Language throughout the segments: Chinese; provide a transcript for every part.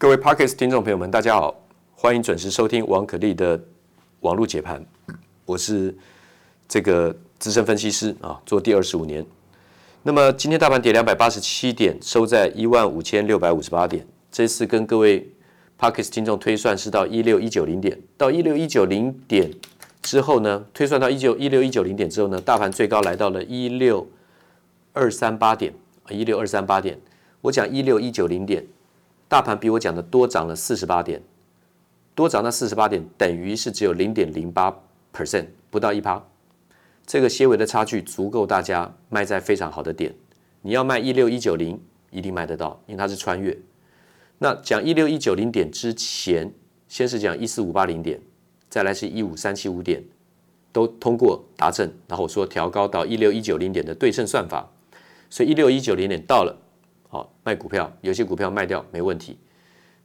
各位 Podcast 听众朋友们，大家好，欢迎准时收听王可立的网络解盘。我是这个资深分析师啊，做第二十五年。那么今天大盘跌两百八十七点，收在一万五千六百五十八点。这次跟各位 Podcast 听众推算是到一六一九零点，到一六一九零点之后呢，推算到一九一六一九零点之后呢，大盘最高来到了一六二三八点，一六二三八点。我讲一六一九零点。大盘比我讲的多涨了四十八点，多涨了四十八点，等于是只有零点零八 percent，不到一趴。这个些微的差距足够大家卖在非常好的点。你要卖一六一九零，一定卖得到，因为它是穿越。那讲一六一九零点之前，先是讲一四五八零点，再来是一五三七五点，都通过达阵，然后我说调高到一六一九零点的对称算法，所以一六一九零点到了。好，卖股票，有些股票卖掉没问题。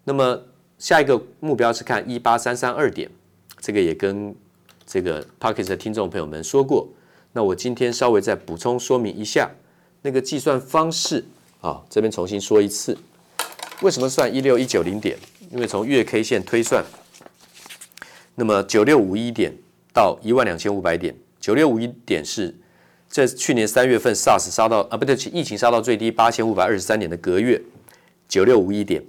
那么下一个目标是看一八三三二点，这个也跟这个 Podcast 的听众朋友们说过。那我今天稍微再补充说明一下那个计算方式啊，这边重新说一次。为什么算一六一九零点？因为从月 K 线推算，那么九六五一点到一万两千五百点，九六五一点是。这去年三月份 SARS 杀到啊，不对，疫情杀到最低八千五百二十三点的隔月，九六五一点，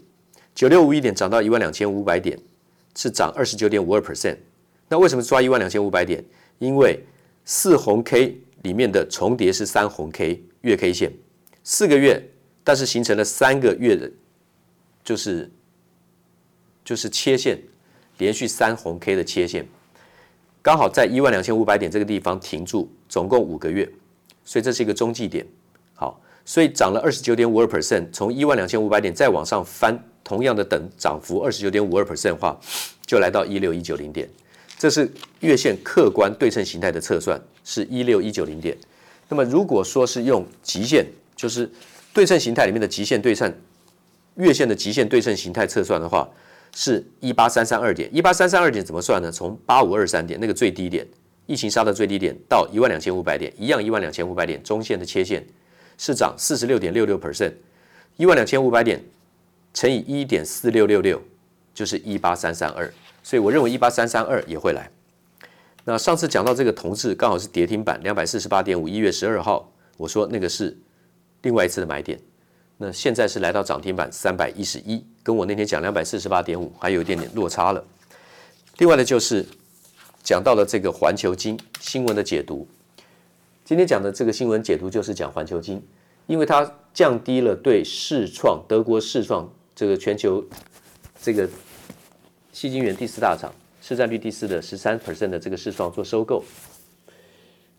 九六五一点涨到一万两千五百点，是涨二十九点五二 percent。那为什么抓一万两千五百点？因为四红 K 里面的重叠是三红 K 月 K 线，四个月，但是形成了三个月的，就是就是切线，连续三红 K 的切线。刚好在一万两千五百点这个地方停住，总共五个月，所以这是一个中继点。好，所以涨了二十九点五二 percent，从一万两千五百点再往上翻，同样的等涨幅二十九点五二 percent 的话，就来到一六一九零点。这是月线客观对称形态的测算，是一六一九零点。那么如果说是用极限，就是对称形态里面的极限对称，月线的极限对称形态测算的话。是一八三三二点，一八三三二点怎么算呢？从八五二三点那个最低点，疫情杀的最低点到一万两千五百点，一样一万两千五百点，中线的切线是涨四十六点六六 percent，一万两千五百点乘以一点四六六六就是一八三三二，所以我认为一八三三二也会来。那上次讲到这个同志刚好是跌停板两百四十八点五，一月十二号我说那个是另外一次的买点。那现在是来到涨停板三百一十一，跟我那天讲两百四十八点五还有一点点落差了。另外的就是讲到了这个环球金新闻的解读，今天讲的这个新闻解读就是讲环球金，因为它降低了对世创德国世创这个全球这个矽晶圆第四大厂市占率第四的十三 percent 的这个世创做收购，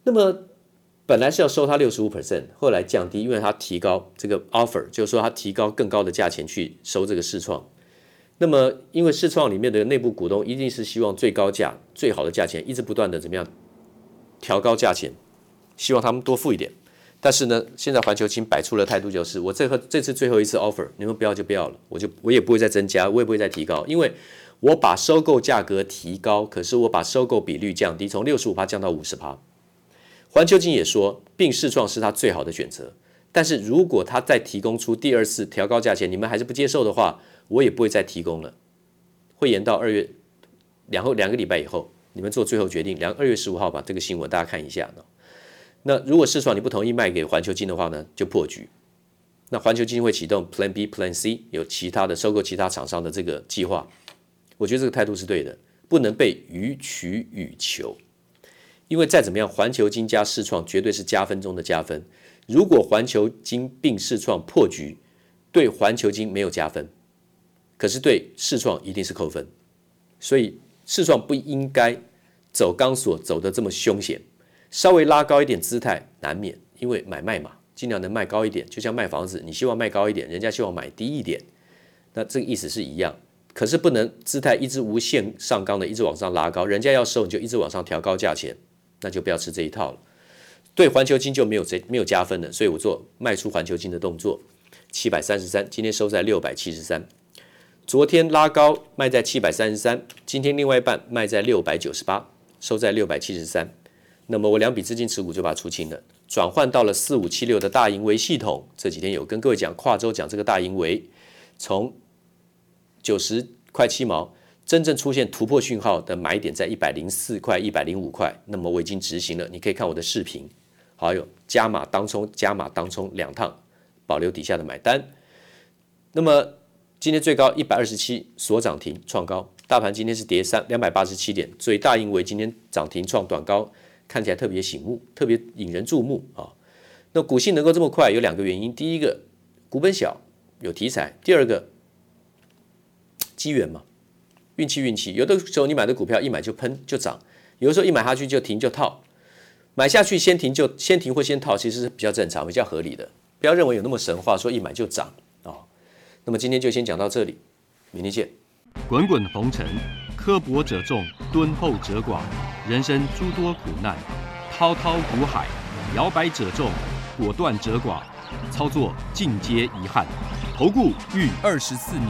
那么。本来是要收他六十五 percent，后来降低，因为他提高这个 offer，就是说他提高更高的价钱去收这个世创。那么，因为世创里面的内部股东一定是希望最高价、最好的价钱，一直不断的怎么样调高价钱，希望他们多付一点。但是呢，现在环球晶摆出了态度，就是我这个这次最后一次 offer，你们不要就不要了，我就我也不会再增加，我也不会再提高，因为我把收购价格提高，可是我把收购比率降低，从六十五趴降到五十趴。环球金也说，并试创是他最好的选择。但是如果他再提供出第二次调高价钱，你们还是不接受的话，我也不会再提供了。会延到二月两后两个礼拜以后，你们做最后决定。两二月十五号把这个新闻大家看一下。那如果试创你不同意卖给环球金的话呢，就破局。那环球金会启动 Plan B、Plan C，有其他的收购其他厂商的这个计划。我觉得这个态度是对的，不能被予取予求。因为再怎么样，环球金加世创绝对是加分中的加分。如果环球金并世创破局，对环球金没有加分，可是对世创一定是扣分。所以世创不应该走钢索走得这么凶险，稍微拉高一点姿态难免，因为买卖嘛，尽量能卖高一点，就像卖房子，你希望卖高一点，人家希望买低一点，那这个意思是一样。可是不能姿态一直无限上纲的，一直往上拉高，人家要收你就一直往上调高价钱。那就不要吃这一套了，对环球金就没有这没有加分的，所以我做卖出环球金的动作，七百三十三，今天收在六百七十三，昨天拉高卖在七百三十三，今天另外一半卖在六百九十八，收在六百七十三，那么我两笔资金持股就把它出清了，转换到了四五七六的大盈微系统，这几天有跟各位讲跨周讲这个大盈微，从九十块七毛，真正出现突破讯号的买点在一百零四块、一百零五块，那么我已经执行了，你可以看我的视频，还有加码当冲、加码当冲两趟，保留底下的买单。那么今天最高一百二十七，所涨停创高，大盘今天是跌三两百八十七点，所以大盈为今天涨停创短高，看起来特别醒目，特别引人注目啊。那股性能够这么快，有两个原因，第一个股本小，有题材；第二个机缘嘛，运气运气。有的时候你买的股票一买就喷就涨，有的时候一买下去就停就套，买下去先停就先停或先套，其实是比较正常、比较合理的。不要认为有那么神话，说一买就涨啊。那么今天就先讲到这里，明天见。滚滚红尘，刻薄者众，敦厚者寡；人生诸多苦难，滔滔苦海，摇摆者众，果断者寡。操作尽皆遗憾。投顾逾二十四年，